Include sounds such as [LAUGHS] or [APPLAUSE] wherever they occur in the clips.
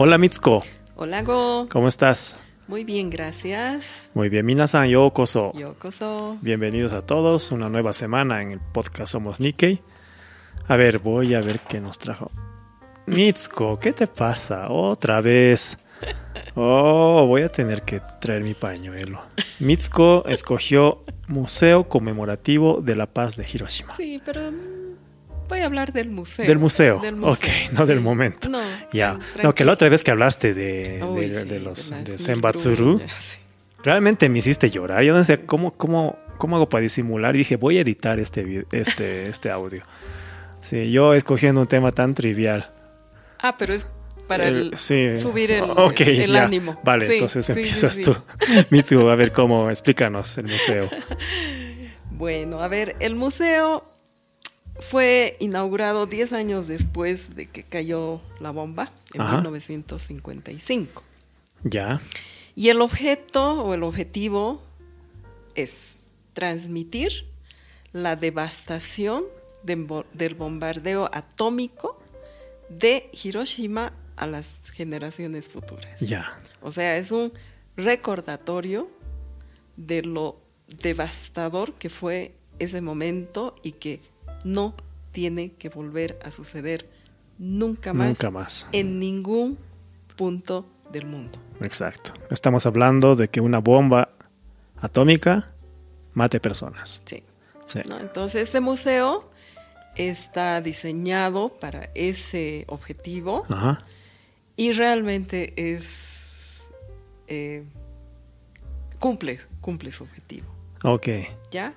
Hola Mitsuko, Hola Go. ¿cómo estás? Muy bien, gracias. Muy bien, minasan yokoso. Yokoso. Bienvenidos a todos, una nueva semana en el podcast Somos Nikkei. A ver, voy a ver qué nos trajo. Mitsuko, ¿qué te pasa? Otra vez. Oh, voy a tener que traer mi pañuelo. Mitsuko escogió Museo Conmemorativo de la Paz de Hiroshima. Sí, pero voy a hablar del museo. Del museo. Del museo, Ok, [LAUGHS] no del momento. No, Ya. No, que la otra vez que hablaste de, de- sí, de los de Senbatsuru, [LAUGHS] sí. realmente me hiciste llorar. Yo no sé cómo, cómo, cómo hago para disimular. Y dije, voy a editar este, este, [LAUGHS] este audio. Sí, yo escogiendo un tema tan trivial. Ah, pero es para El- el- sí. subir el, Ok, el- ánimo. Vale, Sí, entonces empiezas tú. Mitsu, a ver cómo, explícanos el museo. Bueno, a ver, el museo fue inaugurado 10 años después de que cayó la bomba, en Ajá. 1955. Ya, Y el objeto o el objetivo es transmitir la devastación de del bombardeo atómico de Hiroshima a las generaciones futuras. ya. O sea, es un recordatorio de lo devastador que fue ese momento y que no tiene que volver a suceder nunca más, Nunca más. en ningún punto del mundo. Exacto. Estamos hablando de que una bomba atómica mate personas. Sí. Sí. ¿no? Entonces, este museo está diseñado para ese objetivo Ajá. y realmente es eh, cumple, cumple su objetivo. Ok. ¿Ya?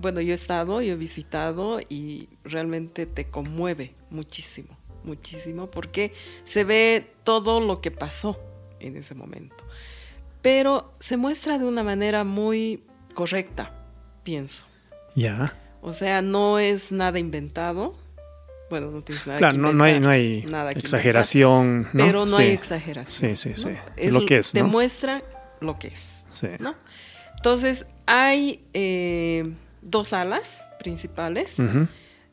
Bueno, yo he estado, yo he visitado y realmente te conmueve muchísimo, muchísimo, porque se ve todo lo que pasó en ese momento. Pero se muestra de una manera muy correcta, pienso. Ya. O sea, no es nada inventado. Bueno, no tienes nada Claro, que no, no hay, no hay nada exageración. inventar, ¿no? Pero no Sí. hay exageración. Sí, sí, sí. ¿no? Lo que es, ¿no? Demuestra lo que es. Sí. Entonces, hay eh, dos alas principales,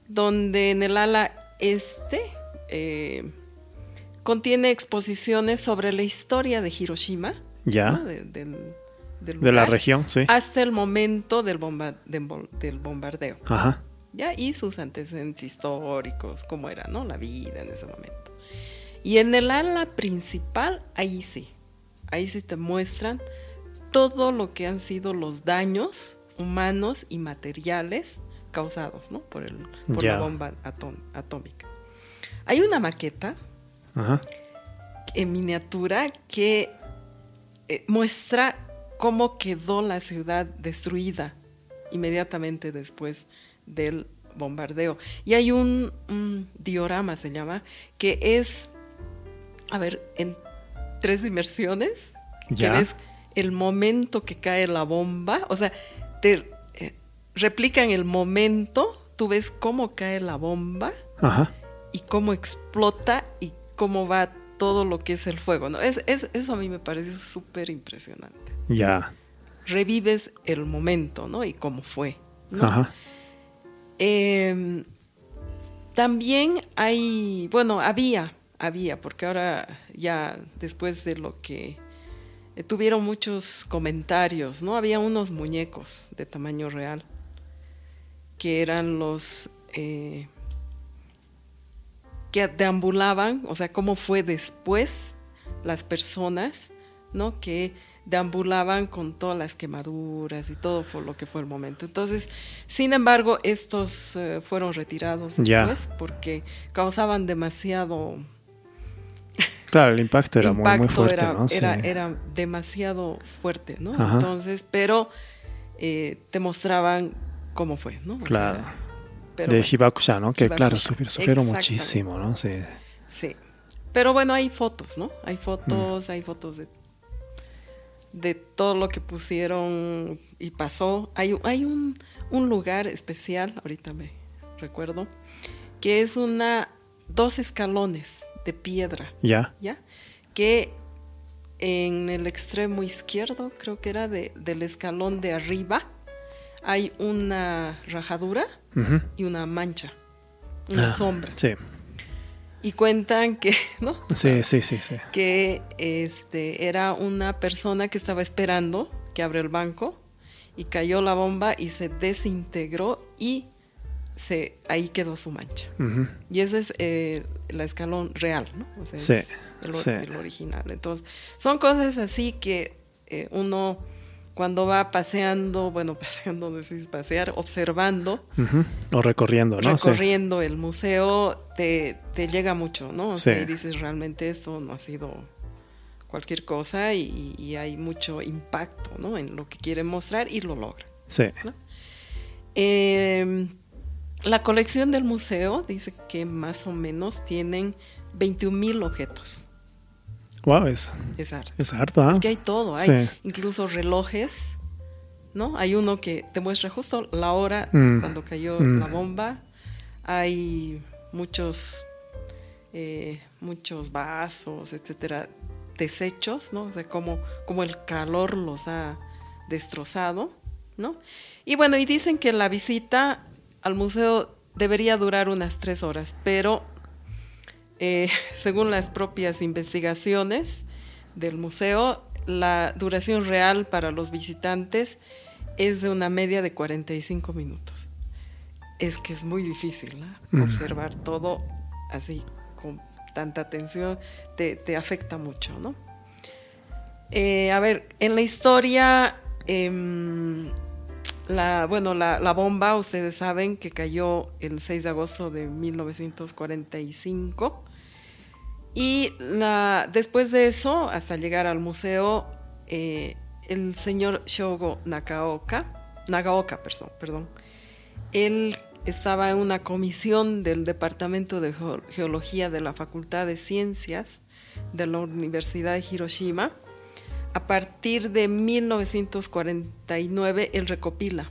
donde en el ala este eh, contiene exposiciones sobre la historia de Hiroshima, Ya. ¿no? De, del- del De la región, sí. hasta el momento del, bomba- del bombardeo. Ajá. ¿ya? Y sus antecedentes históricos, cómo era, ¿no? La vida en ese momento. Y en el ala principal, ahí sí, ahí sí te muestran todo lo que han sido los daños humanos y materiales causados, ¿no? Por, el, por Ya. la bomba atón- atómica. Hay una maqueta Ajá. en miniatura que eh, muestra cómo quedó la ciudad destruida inmediatamente después del bombardeo. Y hay un, un diorama, se llama, que es, a ver, en tres dimensiones, Ya. que ves el momento que cae la bomba, o sea, te eh, replican el momento, tú ves cómo cae la bomba Ajá. y cómo explota y cómo va todo lo que es el fuego. ¿no? Es, es- eso a mí me pareció súper impresionante. Ya. Revives el momento, ¿no? Y cómo fue. ¿no? Ajá. Eh, también hay, bueno, había, había, porque ahora ya después de lo que tuvieron muchos comentarios, ¿no? Había unos muñecos de tamaño real que eran los eh, que deambulaban, o sea, cómo fue después las personas, ¿no? Que deambulaban con todas las quemaduras y todo por lo que fue el momento. Entonces, sin embargo, estos eh, fueron retirados después porque causaban demasiado Claro, el impacto era muy, muy fuerte, era, ¿no? Sí. era, era demasiado fuerte, ¿no? Ajá. Entonces, pero eh, te mostraban cómo fue, ¿no? O Claro. sea, pero de bueno. Hibakusha, ¿no? Que claro, Hibakusha, sufrieron muchísimo, ¿no? Sí. Sí. Pero bueno, hay fotos, ¿no? Hay Mm. fotos, hay fotos de, de todo lo que pusieron y pasó. Hay, hay un, un lugar especial, ahorita me recuerdo, que es una dos escalones de piedra, Ya. ¿ya? Que en el extremo izquierdo, creo que era de- del escalón de arriba, hay una rajadura y una mancha, una Ah, sombra. Sí. Y cuentan que, [LAUGHS] ¿no? Sí, sí, sí, sí. Que este, era una persona que estaba esperando que abra el banco y cayó la bomba y se desintegró y se, ahí quedó su mancha. Y ese es eh, el escalón real, ¿no? O sea, Sí, es el, or- sí. el original. Entonces, son cosas así que eh, uno cuando va paseando, bueno, [LAUGHS] paseando, es pasear, observando. O recorriendo, ¿no? Sí. recorriendo el museo, te, te llega mucho, ¿no? O sea, y dices, realmente esto no ha sido cualquier cosa y, y hay mucho impacto, ¿no? En lo que quiere mostrar y lo logra. Sí. Eh, la colección del museo dice que más o menos tienen 21 mil objetos. Wow, es, Es harto. es harto, ¿ah? Es que hay todo, hay Sí. incluso relojes, ¿no? Hay uno que te muestra justo la hora Mm. cuando cayó Mm. la bomba. Hay muchos, eh, muchos vasos, etcétera, desechos, ¿no? O sea, como, como el calor los ha destrozado, ¿no? Y bueno, y dicen que la visita al museo debería durar unas tres horas, pero eh, [LAUGHS] según las propias investigaciones del museo, la duración real para los visitantes es de una media de 45 minutos. Es que es muy difícil ¿no? Observar todo así con tanta atención, te, te afecta mucho, ¿no? Eh, a ver, en la historia, em, la, bueno, la, bomba, ustedes saben que cayó el 6 de agosto de 1945. Y la, después de eso, hasta llegar al museo, eh, el señor Shogo Nakaoka, Nagaoka, perdón, perdón, él estaba en una comisión del Departamento de Geo- Geología de la Facultad de Ciencias de la Universidad de Hiroshima. A partir de 1949, él recopila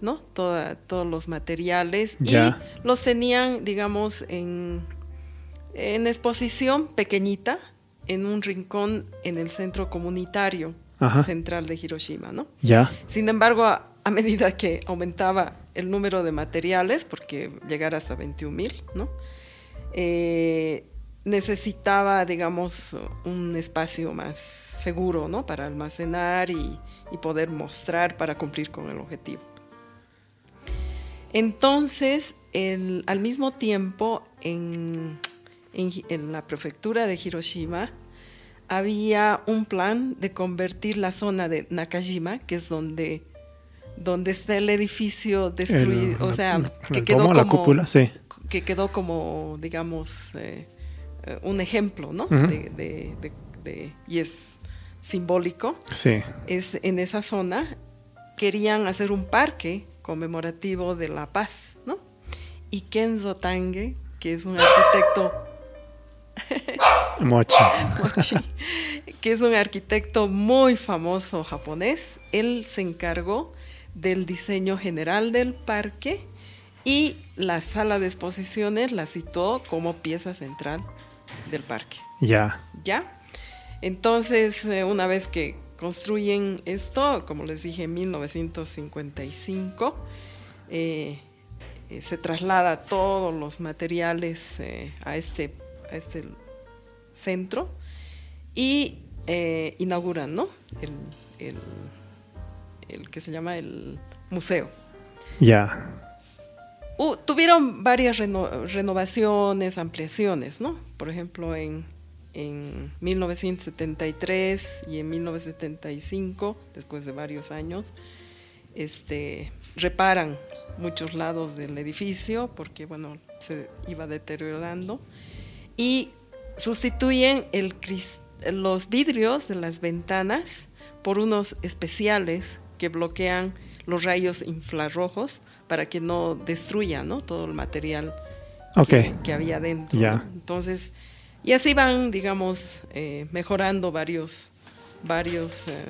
¿no? Toda, todos los materiales Ya. y los tenían, digamos, en, en exposición pequeñita en un rincón en el centro comunitario Ajá. central de Hiroshima, ¿no? Ya. Sin embargo, a, a medida que aumentaba el número de materiales, porque llegar hasta 21 mil, ¿no? Eh, necesitaba, digamos, un espacio más seguro, ¿no? Para almacenar y, y poder mostrar para cumplir con el objetivo. Entonces, el- al mismo tiempo, en, en la prefectura de Hiroshima, había un plan de convertir la zona de Nakajima, que es donde, donde está el edificio destruido, El- o sea, la- que quedó como, la cúpula, sí. que quedó como, digamos, eh, un ejemplo, ¿no? De, de- de- de- y es simbólico. Sí. Es en esa zona querían hacer un parque conmemorativo de la paz, ¿no? Y Kenzo Tange, que es un arquitecto [LAUGHS] Mochi. Mochi, que es un arquitecto muy famoso japonés. Él se encargó del diseño general del parque y la sala de exposiciones la citó como pieza central del parque. Ya. ¿Ya? Entonces, eh, una vez que construyen esto, como les dije, en 1955, eh, eh, se traslada todos los materiales eh, a, este, a este centro y eh, inauguran, ¿no? El, el- el que se llama el museo. Ya. Uh, tuvieron varias reno- renovaciones, ampliaciones, ¿no? Por ejemplo, en, en 1973 y en 1975, después de varios años, este, reparan muchos lados del edificio porque, bueno, se iba deteriorando y sustituyen el los vidrios de las ventanas por unos especiales que bloquean los rayos infrarrojos para que no destruyan ¿no? todo el material que había dentro. ¿no? Entonces, y así van, digamos, eh, mejorando varios, varios eh,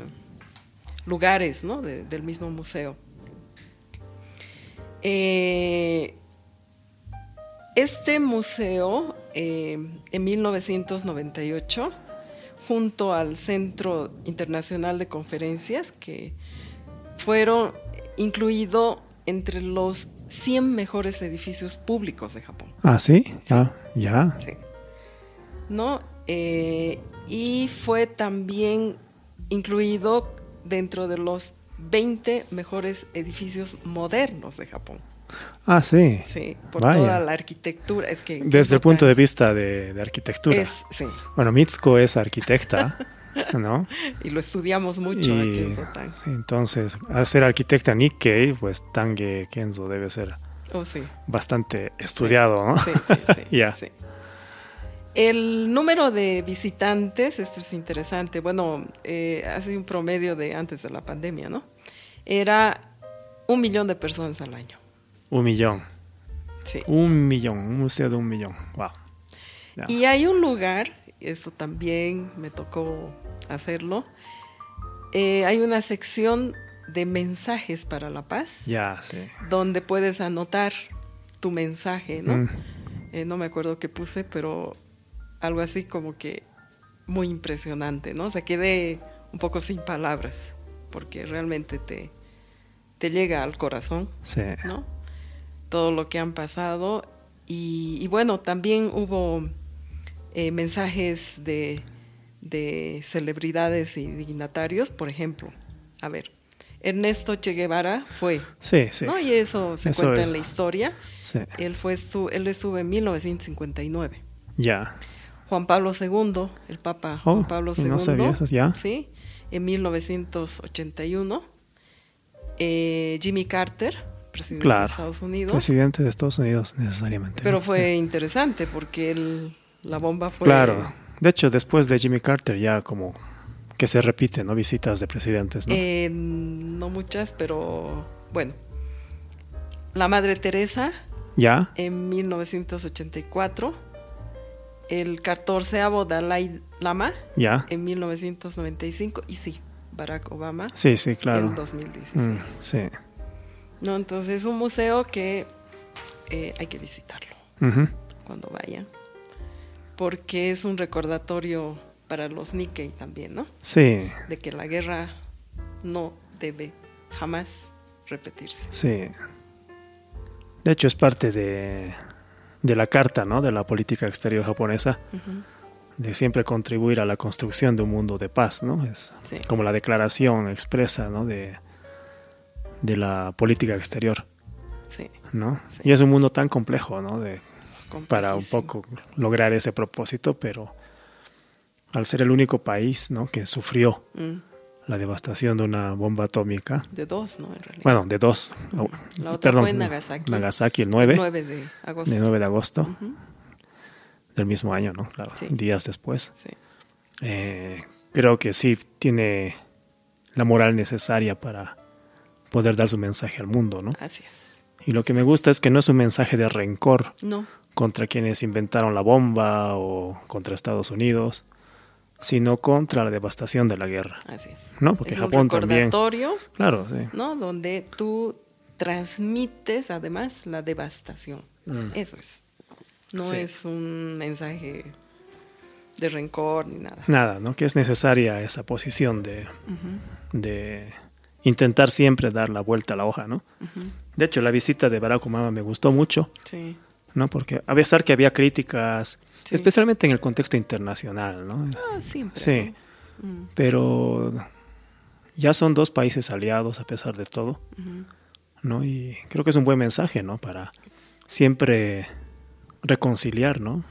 lugares ¿no? de- del mismo museo. Eh, este museo, en 1998, junto al Centro Internacional de Conferencias, que fueron incluidos entre los 100 mejores edificios públicos de Japón. Ah, sí, ya, ya. Sí. ¿No? Eh, y fue también incluido dentro de los 20 mejores edificios modernos de Japón. Ah, sí. Sí, por Vaya. toda la arquitectura. Es que, Desde el punto de vista de, de arquitectura. Es, sí, Bueno, Mitsuko es arquitecta, [LAUGHS] [LAUGHS] ¿no? y lo estudiamos mucho aquí en Sotan. sí, entonces, al ser arquitecta Nikkei, pues Tange Kenzo debe ser Oh, sí. bastante estudiado, ¿no? Sí, sí, [LAUGHS] sí. El número de visitantes, esto es interesante, bueno, eh, hace un promedio de antes de la pandemia, ¿no? Era un millón de personas al año. Un millón. Sí. Un millón, un museo de un millón. Wow. Y hay un lugar, esto también me tocó hacerlo, eh, hay una sección de mensajes para la paz, Ya, sí. donde puedes anotar tu mensaje, ¿no? Mm. Eh, no me acuerdo qué puse, pero algo así como que muy impresionante, ¿no? O sea, quedé un poco sin palabras, porque realmente te, te llega al corazón, Sí. ¿no? Todo lo que han pasado. Y, y bueno, también hubo eh, mensajes de, de celebridades y dignatarios, por ejemplo, a ver, Ernesto Che Guevara fue, Sí, sí. ¿no? Y eso se Eso cuenta es. en la historia. Sí. Él, fue estu- él estuvo en 1959. Ya. Juan Pablo II, el Papa Oh, Juan Pablo II. no sabía eso, ya. Sí, en 1981. Eh, Jimmy Carter, presidente Claro. de Estados Unidos. Presidente de Estados Unidos, necesariamente. Pero fue interesante porque él- la bomba fue. Claro. De hecho, después de Jimmy Carter, ya como que se repite, ¿no? Visitas de presidentes, ¿no? eh, no muchas, pero bueno. La Madre Teresa ya. en 1984. El 14 Dalai Lama Ya. en 1995. Y sí, Barack Obama Sí, sí, claro. en 2016. Mm, sí. ¿no? Entonces es un museo que eh, hay que visitarlo cuando vayan, porque es un recordatorio para los Nikkei también, ¿no? Sí, De que la guerra no debe jamás repetirse. sí. De hecho, es parte de, de la carta, ¿no? De la política exterior japonesa, de siempre contribuir a la construcción de un mundo de paz, ¿no? Es Sí. como la declaración expresa, ¿no? De, de la política exterior, Sí, ¿no? Sí. Y es un mundo tan complejo, ¿no? De, para un poco lograr ese propósito, pero al ser el único país, ¿no? Que sufrió Mm, la devastación de una bomba atómica, De dos, ¿no? En realidad. bueno, de dos, oh, La otra perdón, fue en Nagasaki. Nagasaki, el 9, 9 de agosto. de 9 de agosto del mismo año, ¿no? Claro, Sí. días después. sí. Eh, creo que sí tiene la moral necesaria para poder dar su mensaje al mundo, ¿no? Así es. Y lo que me gusta es que no es un mensaje de rencor No, contra quienes inventaron la bomba o contra Estados Unidos, sino contra la devastación de la guerra. así es. No, porque es Japón un también- recordatorio, Claro, sí. ¿no? Donde tú transmites además la devastación. Mm. Eso es. No Sí. es un mensaje de rencor ni nada. Nada, ¿no? Que es necesaria esa posición de, de intentar siempre dar la vuelta a la hoja, ¿no? De hecho, la visita de Barack Obama me gustó mucho, Sí, ¿no? Porque a pesar que había críticas, Sí. especialmente en el contexto internacional, ¿no? Ah, siempre. Sí, ¿no? Mm, pero ya son dos países aliados a pesar de todo. ¿no? Y creo que es un buen mensaje, ¿no? Para siempre reconciliar, ¿no?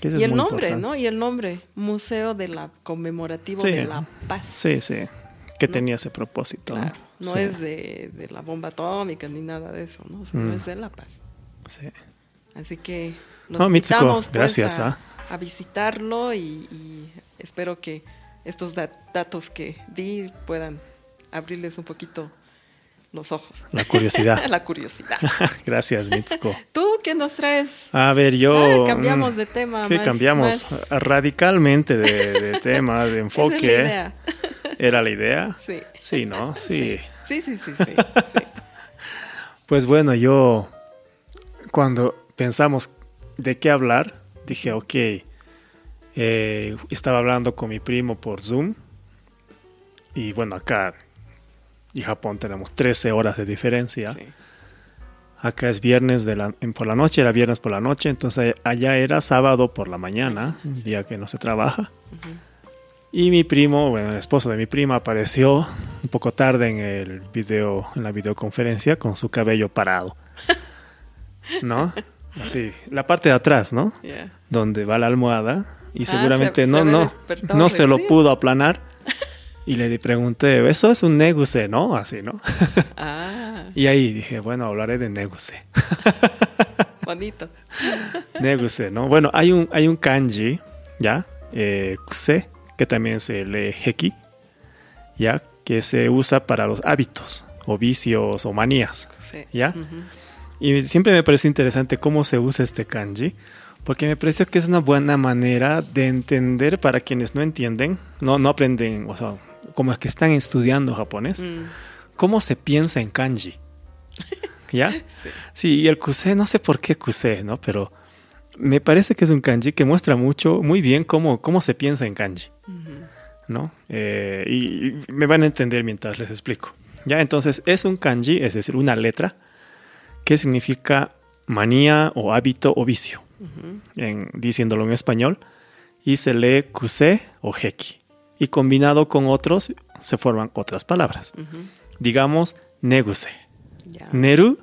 Que Y el muy nombre, importante. ¿no? Y el nombre, Museo de la Conmemorativo Sí. de la Paz. Sí, sí, que ¿no? tenía ese propósito, Claro, ¿no? no Sí, es de, de la bomba atómica ni nada de eso, ¿no? O sea, Mm. no es de la paz. sí. Así que los Mitsuko, invitamos pues, gracias, a, ¿ah? a visitarlo y, y espero que estos dat- datos que di puedan abrirles un poquito los ojos. La curiosidad. [LAUGHS] la curiosidad. [LAUGHS] Gracias, Mitsuko. ¿Tú qué nos traes? A ver, yo... Ah, cambiamos mm, de tema. Sí, más- cambiamos más- radicalmente de, de [LAUGHS] tema, de enfoque. Esa es la idea. ¿Era la idea? Sí. Sí, ¿no? Sí. Sí, sí, sí, sí. sí. Pues bueno, yo cuando pensamos de qué hablar, dije, ok, eh, estaba hablando con mi primo por Zoom y bueno, acá y Japón tenemos 13 horas de diferencia. sí. Acá es viernes de la, por la noche, era viernes por la noche, entonces allá era sábado por la mañana, un día que no se trabaja. Y mi primo, bueno, el esposo de mi prima apareció un poco tarde en el video, en la videoconferencia con su cabello parado. ¿No? [LAUGHS] Así, la parte de atrás, ¿no? Donde va la almohada y Ah, seguramente se- no se no no se lo pudo aplanar. Y le pregunté, "Eso es un neguse, ¿no?" Así, ¿no? Ah, [LAUGHS] Y ahí dije, bueno, hablaré de neguse. [LAUGHS] bonito. Neguse, ¿no? Bueno, hay un, hay un kanji, ¿ya? Eh, kuse, que también se lee heki, ¿ya? Que se usa para los hábitos, o vicios, o manías. ¿ya? Ujú. Y siempre me parece interesante cómo se usa este kanji, porque me parece que es una buena manera de entender para quienes no entienden, no, no aprenden, o sea, como que están estudiando japonés, Mm, cómo se piensa en kanji, [LAUGHS] ¿ya? sí. Sí, y el Kusei, no sé por qué Kusei, ¿no? Pero me parece que es un kanji que muestra mucho, muy bien cómo, cómo se piensa en kanji, ¿no? Eh, y, y me van a entender mientras les explico. Ya, entonces es un kanji, es decir, una letra que significa manía o hábito o vicio, en, diciéndolo en español, y se lee Kusei o Heki. Y combinado con otros se forman otras palabras. Digamos, Neguse. Neru,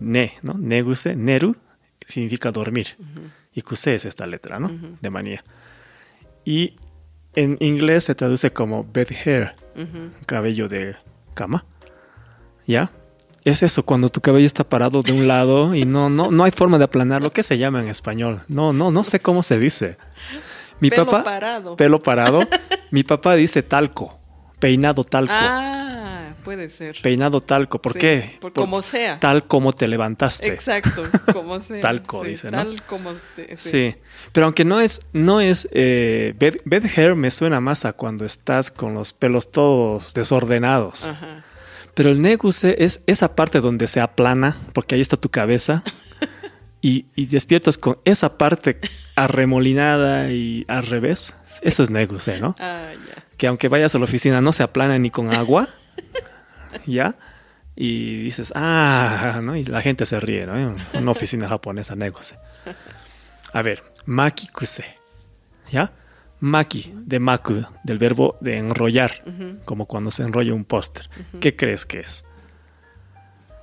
ne, ¿no? Neguse, neru significa dormir. Y kuse es esta letra, ¿no? De manía. Y en inglés se traduce como bed hair, cabello de cama. ¿Ya? Es eso, cuando tu cabello está parado de un lado y no, no, no hay forma de aplanarlo. ¿Qué se llama en español? No, no, no sé cómo se dice. Mi Pelo papá. parado. Pelo parado. [LAUGHS] mi papá dice talco. Peinado talco. Ah, puede ser. Peinado talco. ¿Por Sí, qué? por como sea. Tal como te levantaste. Exacto, [LAUGHS] como sea. Talco, sí, dice, ¿no? Tal como te- sí. Sí. Pero aunque no es, no es, eh, bed, bed hair me suena más a cuando estás con los pelos todos desordenados. Ajá. Pero el neguse es esa parte donde se aplana, porque ahí está tu cabeza, [LAUGHS] y, y despiertas con esa parte arremolinada y al revés. Eso es neguse, ¿no? Ah, ya. que aunque vayas a la oficina no se aplana ni con agua, [LAUGHS] ¿ya? Y dices, ah, ¿no? Y la gente se ríe, ¿no? Una oficina japonesa, negoce. A ver, maki kuse, ¿ya? Maki, de maku, del verbo de enrollar, como cuando se enrolla un póster. ¿Qué crees que es?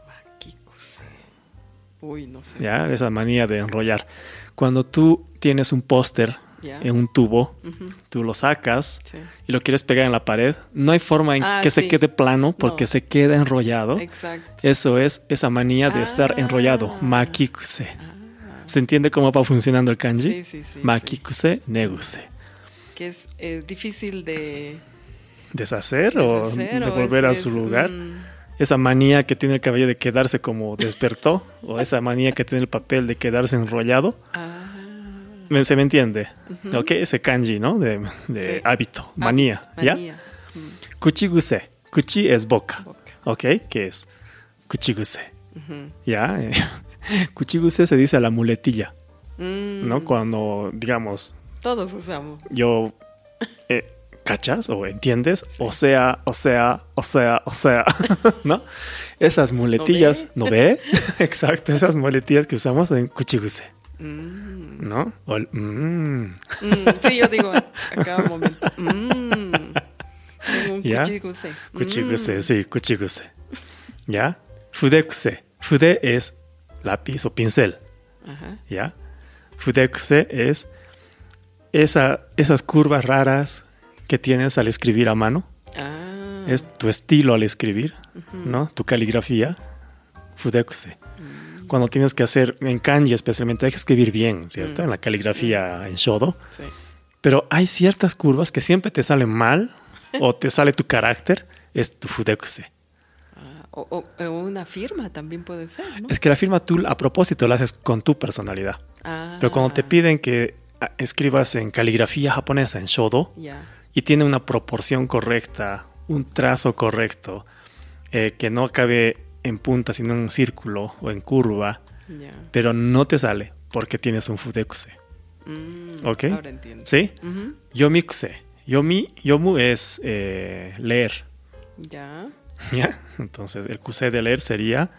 Makikuse. Uy, no sé. ¿Ya? Esa manía de enrollar. Cuando tú tienes un póster en un tubo, tú lo sacas Sí. y lo quieres pegar en la pared, no hay forma en Ah, que se quede plano porque No. se queda enrollado. Exacto. Eso es esa manía de estar Ah. enrollado. Makikuse. ¿Se entiende cómo va funcionando el kanji? Sí, sí, sí, Makikuse, neguse. Que es eh, difícil de ¿Deshacer, o de volver es- a su es, lugar? mm, Esa manía que tiene el cabello de quedarse como despertó, o esa manía que tiene el papel de quedarse enrollado. ah, ¿Me- ¿Se me entiende? Ok, ese kanji, ¿no? De, de Sí. hábito, manía. ¿Ya? manía. Kuchiguse. Kuchi es boca. Boca. ¿Ok? ¿Qué es? Kuchiguse. Ujú. ¿Ya? Eh, [LAUGHS] Kuchiguse se dice a la muletilla, Mm, ¿no? Cuando, digamos, Todos usamos. yo... eh, ¿Cachas? ¿O entiendes? O sea, o sea, o sea, o sea, [LAUGHS] ¿no? Esas muletillas, ¿no ve? [LAUGHS] Exacto, esas muletillas que usamos en Kuchiguse, Mm, ¿no? O el, mm, mm, sí, yo digo a cada momento. [LAUGHS] Mm, tengo un ¿Ya? Kuchiguse, Mm, sí, kuchiguse. ¿Ya? Fudekuse. Fude es lápiz o pincel. Ajá. ¿Ya? Fudekuse es esa, esas curvas raras que tienes al escribir a mano. Ah, Es tu estilo al escribir, ¿no? Tu caligrafía. Fudekuse. Mm. Cuando tienes que hacer en kanji especialmente hay que escribir bien, ¿cierto? En la caligrafía en shodo. sí. Pero hay ciertas curvas que siempre te salen mal o te [LAUGHS] sale tu carácter. Es tu fudekuse. Ah, o, una firma también puede ser, ¿no? Es que la firma tú a propósito la haces con tu personalidad. Ah, Pero cuando te piden que ah, escribas en caligrafía japonesa, en shodo, y tiene una proporción correcta, un trazo correcto, eh, que no acabe en punta, sino en un círculo o en curva, pero no te sale porque tienes un fudekuse. Mm, ¿Ok? Ahora entiendo. ¿Sí? Ujú. Yomikuse. Yomi, yomu es eh, leer. Ya. [LAUGHS] ¿Ya? Entonces, el kuse de leer sería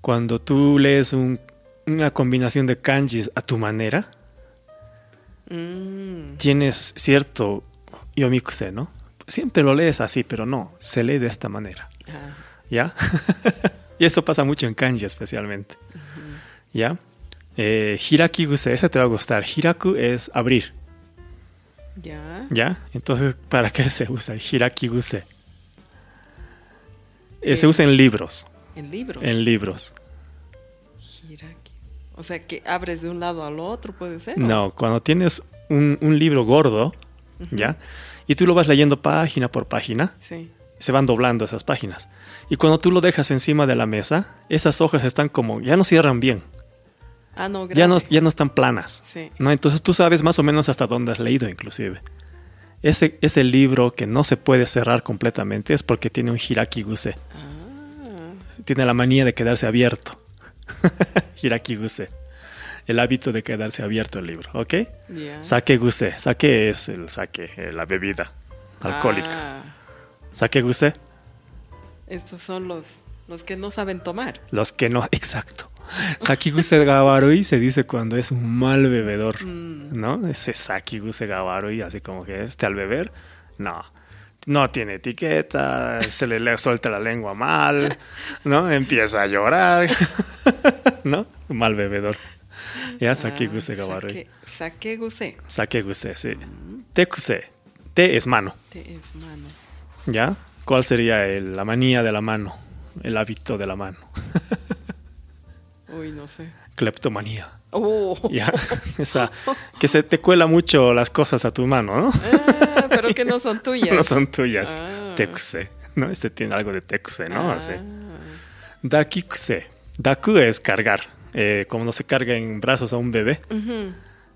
cuando tú lees un- una combinación de kanjis a tu manera, Mm, tienes cierto yomikuse, ¿no? Siempre lo lees así, pero no, se lee de esta manera, ah, ¿ya? [LAUGHS] y eso pasa mucho en kanji especialmente, ¿ya? Eh, hirakiguse, ese te va a gustar. Hiraku es abrir, ya. ¿ya? Entonces, ¿para qué se usa hirakiguse? Eh, se Eh, usa en libros, En libros. en libros. Hiraki. O sea que abres de un lado al otro, puede ser. No, cuando tienes un, un libro gordo, ¿ya? Y tú lo vas leyendo página por página, Sí. se van doblando esas páginas. Y cuando tú lo dejas encima de la mesa, esas hojas están como, ya no cierran bien, Ah, no, ya no, ya no están planas. Sí. ¿no? Entonces tú sabes más o menos hasta dónde has leído inclusive. Ese, ese libro que no se puede cerrar completamente es porque tiene un hirakiguse. Ah, Tiene la manía de quedarse abierto. [LAUGHS] hirakiguse. El hábito de quedarse abierto el libro, ¿ok? ya. Sakeguse. Sake es el sake, eh, la bebida alcohólica. Ah, Sakeguse, estos son los, los que no saben tomar. los que no, [LAUGHS] exacto. Sakiguse gawarui se dice cuando es un mal bebedor, ¿no? Ese sakiguse gawarui, así como que este al beber, no. No tiene etiqueta, se le, suelta la lengua mal, ¿no? Empieza a llorar, [LAUGHS] ¿no? Mal bebedor. Ya sakiguse Ah, gawarui. sake- Sakeguse. Sakeguse, sí. Tekuse. Te es mano. Te es mano. ¿Ya? ¿Cuál sería el- la manía de la mano? El hábito de la mano. [LAUGHS] Uy, no sé. Cleptomanía. Oh. ¿Ya? [LAUGHS] Esa, que se te cuela mucho las cosas a tu mano, ¿no? Ah, pero que no son [LAUGHS] tuyas. No son tuyas. Ah. Tekuse. ¿No? Este tiene algo de tekuse, ¿no? Ah, Así. Dakikuse. Daku es cargar. Eh, como no se carga en brazos a un bebé.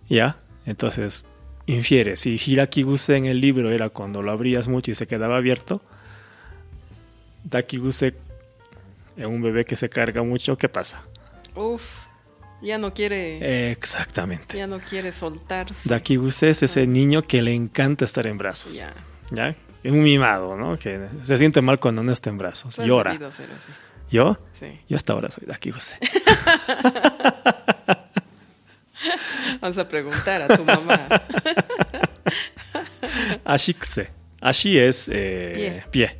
¿Ya? Entonces, infiere. Si Hirakiguse en el libro era cuando lo abrías mucho y se quedaba abierto, Dakiguse en un bebé que se carga mucho, ¿qué pasa? Uf, ya no quiere, Exactamente. ya no quiere soltarse. Dakiguse es ese niño que le encanta estar en brazos. Ya. ¿Ya? Es un mimado, ¿no? Que se siente mal cuando no está en brazos. Llora. debido ser así. ¿Yo? Sí. Yo hasta ahora soy Dakiguse. [LAUGHS] Vamos a preguntar a tu mamá. [LAUGHS] Ashikuse. Ashi es eh, pie.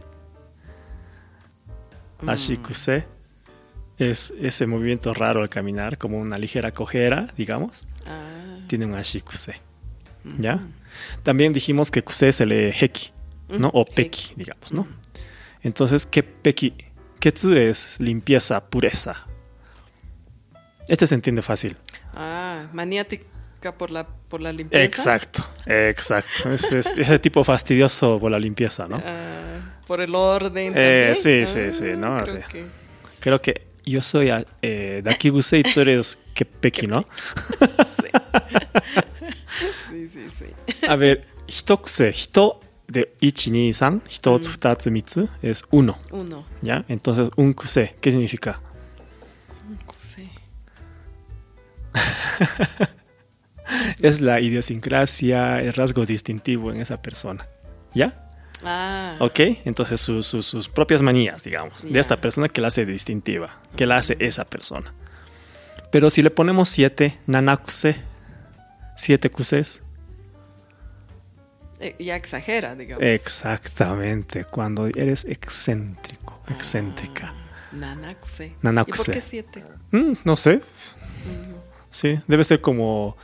Mm. Ashikuse es ese movimiento raro al caminar, como una ligera cojera, digamos. Ah, Tiene un ashikuse. ¿Ya? También dijimos que kuse se lee heki, ¿no? O peki, digamos, ¿no? Entonces, ¿qué peki? Ketsu es limpieza, pureza. Este se entiende fácil. ah, maniática por la, por la limpieza. Exacto, exacto. Es, es- ese tipo fastidioso por la limpieza, ¿no? Ah, por el orden. Eh, sí, sí, sí, Ah, ¿no? creo Sí. que- Creo que yo soy eh, Dakiguse y tú eres Kepeki, ¿no? [LAUGHS] Sí, sí, sí. A ver, hitokuse, hito de 1, 2, 3, hitotsu, futatsu, mitsu es uno, Uno. ¿ya? Entonces, un kuse, ¿qué significa? Sí. [LAUGHS] Es la idiosincrasia, el rasgo distintivo en esa persona, ¿ya? Ah, ¿Ok? Entonces, sus- sus- sus propias manías, digamos, de esta persona que la hace distintiva, que la hace esa persona. Pero si le ponemos siete, nanakuse, siete kuses, eh, ya exagera, digamos. Exactamente, cuando eres excéntrico, excéntrica. Nanakuse. Nanakuse. ¿Y por qué siete? Mm, no sé. Sí, debe ser como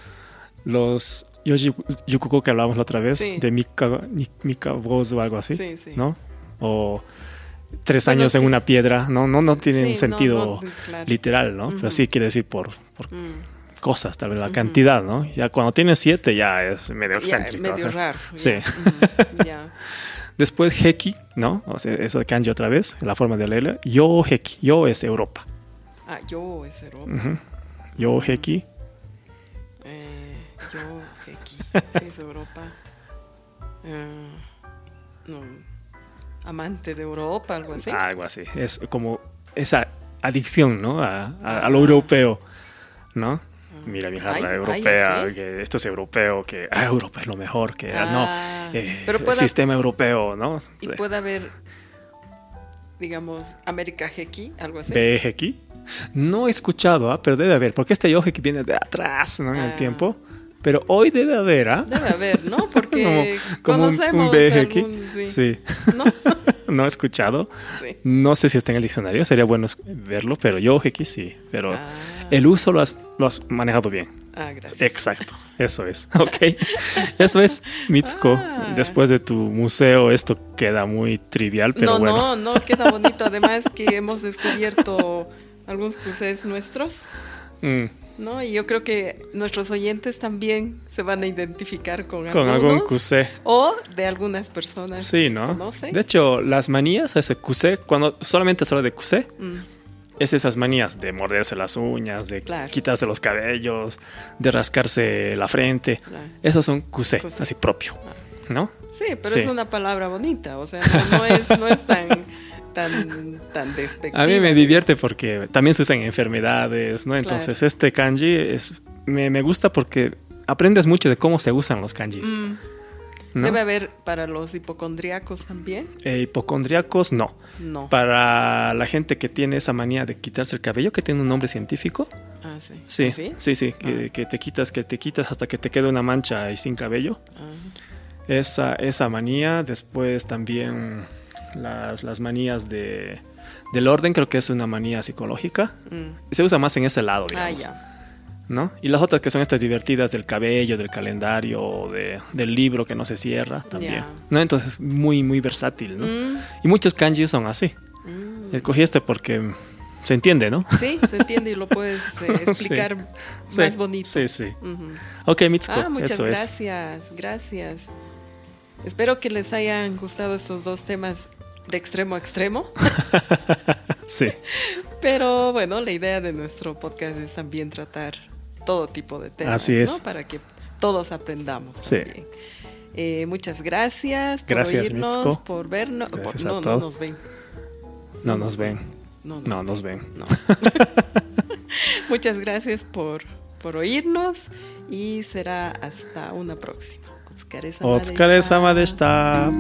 los Yoshi Yukuko que hablábamos la otra vez, Sí. de Mika, Mika Boz o algo así, Sí, sí. ¿no? O tres Bueno, años en una piedra, no, no, no tiene un sentido no, claro. literal, ¿no? Pero sí quiere decir por, por Mm. cosas, tal vez la cantidad, ¿no? Ya cuando tienes siete ya es medio Ya, excéntrico. medio o sea. raro. Sí. ya. Ya. [LAUGHS] Después Heki, ¿no? O sea, eso de kanji otra vez, la forma de leerlo. Yo Heki, yo es Europa. Ah, yo es Europa. Yo Heki, Sí, es Europa. Eh, no. Amante de Europa, algo así. algo así. Es como esa adicción, ¿no? A, a- a lo europeo, ¿no? Mira, mi jarra ay, europea, ¿sí? que esto es europeo, que ah, Europa es lo mejor, que ah, Ah, no, eh, pero el pueda- sistema europeo, ¿no? Y puede haber, digamos, América Heki, algo así. Ve Heki. No he escuchado, ¿ah? pero debe haber, porque este yoje que viene de atrás, ¿no? En el Ah. tiempo. Pero hoy debe haber, ¿ah? Debe haber, ¿no? Porque [LAUGHS] como, como un, un conocemos algún- sí. Sí. ¿No? [LAUGHS] no he escuchado. Sí. No sé si está en el diccionario, sería bueno verlo, pero yo X sí. Pero Ah. el uso lo has, lo has manejado bien. Ah, gracias. Exacto, eso es. [LAUGHS] Ok. Eso es, Mitsuko. Ah. Después de tu museo, esto queda muy trivial, pero no, bueno. no, no, queda bonito. Además que hemos descubierto algunos cruces nuestros, Mm, ¿no? Y yo creo que nuestros oyentes también se van a identificar con, con algún algunos, cusé. O de algunas personas. Sí, ¿no? conocen. De hecho, las manías, ese cusé, cuando solamente se habla de cusé, Mm, es esas manías de morderse las uñas, de Claro. quitarse los cabellos, de rascarse la frente. Claro. Esos son cusé, Cusé. así propio. ¿No? Sí, pero Sí. es una palabra bonita, o sea, no, no es, no es tan, [LAUGHS] tan, tan. A mí me divierte porque también se usan en enfermedades, ¿no? Entonces, este kanji es, me, me gusta porque aprendes mucho de cómo se usan los kanjis. Mm, ¿no? Debe haber para los hipocondríacos también. Eh, hipocondríacos, no. No. Para la gente que tiene esa manía de quitarse el cabello, que tiene un nombre científico, Ah, sí. sí, ¿Sí? sí, sí, que, que te quitas, que te quitas hasta que te quede una mancha y sin cabello. Ah, Esa, esa manía, después también las, las manías de, del orden, creo que es una manía psicológica. mm. Se usa más en ese lado, Ah, digamos. ya. ¿no? Y las otras que son estas divertidas del cabello, del calendario, de, del libro que no se cierra también. ¿No? Entonces, muy, muy versátil, ¿no? Mm, Y muchos kanjis son así. mm. Escogí este porque se entiende, ¿no? Sí, se entiende y lo puedes [LAUGHS] eh, explicar Sí, más bonito. Sí, sí. Ok, Mitsuko, Ah, muchas eso es. gracias, gracias. Espero que les hayan gustado estos dos temas de extremo a extremo. [LAUGHS] Sí, Pero bueno, la idea de nuestro podcast es también tratar todo tipo de temas, Así es. ¿no? Para que todos aprendamos Sí. también. Eh, muchas gracias por Gracias, oírnos, Mitsuko. por vernos. por- a no, no nos ven. no nos ven. No, No nos ven. no. [LAUGHS] Muchas gracias por, por oírnos y será hasta una próxima. Otsukare-sama deshita.